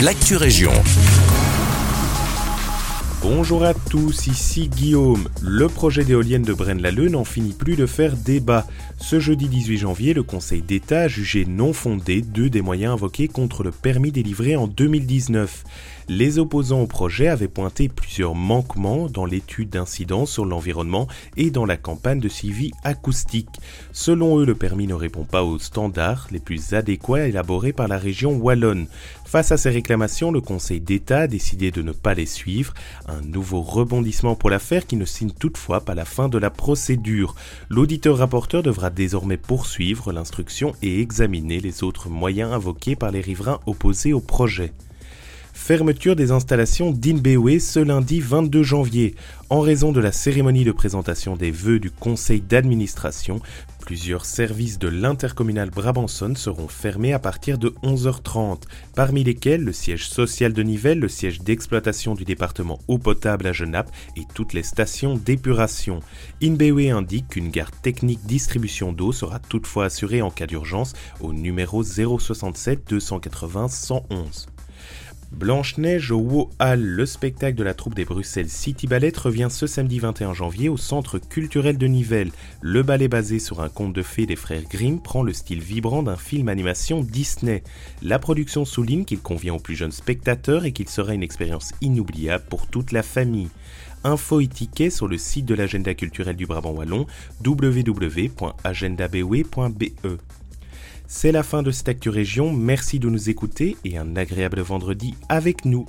l'actu région. Bonjour à tous, ici Guillaume. Le projet d'éolienne de Braine-l'Alleud n'en finit plus de faire débat. Ce jeudi 18 janvier, le Conseil d'État a jugé non fondé deux des moyens invoqués contre le permis délivré en 2019. Les opposants au projet avaient pointé plusieurs manquements dans l'étude d'incidence sur l'environnement et dans la campagne de suivi acoustique. Selon eux, le permis ne répond pas aux standards les plus adéquats élaborés par la région wallonne. Face à ces réclamations, le Conseil d'État a décidé de ne pas les suivre. Un nouveau rebondissement pour l'affaire qui ne signe toutefois pas la fin de la procédure. L'auditeur rapporteur devra désormais poursuivre l'instruction et examiner les autres moyens invoqués par les riverains opposés au projet. Fermeture des installations d'Inbewe ce lundi 22 janvier. En raison de la cérémonie de présentation des vœux du conseil d'administration, plusieurs services de l'intercommunal Brabançonne seront fermés à partir de 11h30, parmi lesquels le siège social de Nivelles, le siège d'exploitation du département eau potable à Genappe et toutes les stations d'épuration. Inbewe indique qu'une garde technique distribution d'eau sera toutefois assurée en cas d'urgence au numéro 067 280 111. Blanche-Neige au Wo Hall, le spectacle de la troupe des Bruxelles City Ballet revient ce samedi 21 janvier au Centre culturel de Nivelles. Le ballet basé sur un conte de fées des frères Grimm prend le style vibrant d'un film animation Disney. La production souligne qu'il convient aux plus jeunes spectateurs et qu'il sera une expérience inoubliable pour toute la famille. Info et tickets sur le site de l'agenda culturel du Brabant Wallon www.agendabe.be. C'est la fin de cette Actu Région, merci de nous écouter et un agréable vendredi avec nous.